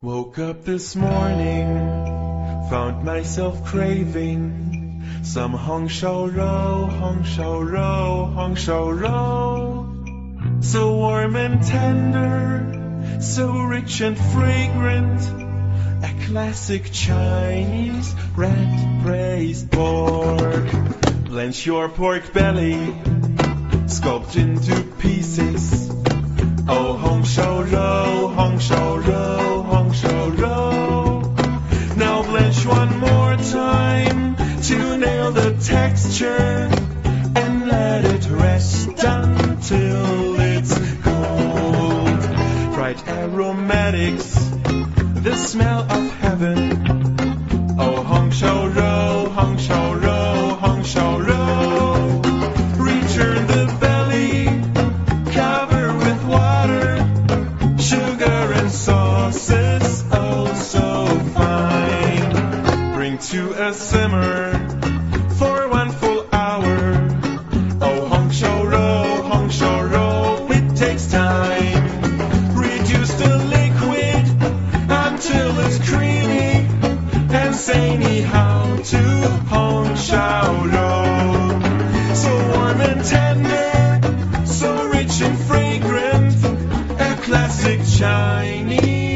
Woke up this morning, found myself craving some Hong Shao Rou, Hong Shao Rou, Hong Shao Rou. So warm and tender, so rich and fragrant, a classic Chinese red braised pork. Blanch your pork belly, sculpt into pieces. Oh, Hong Shao Rou, Hong Shao time to nail the texture and let it rest until it's cold. Bright aromatics, the smell of heaven. Oh, Hong Shao Rou, Hong Shao Rou, Hong Shao Rou. Return the belly, cover with water, sugar and sauces, simmer for one full hour. Oh, Hong Shao Rou, Hong Shao Rou, it takes time. Reduce the liquid until it's creamy and say ni hao to Hong Shao Rou. So warm and tender, so rich and fragrant, a classic Chinese.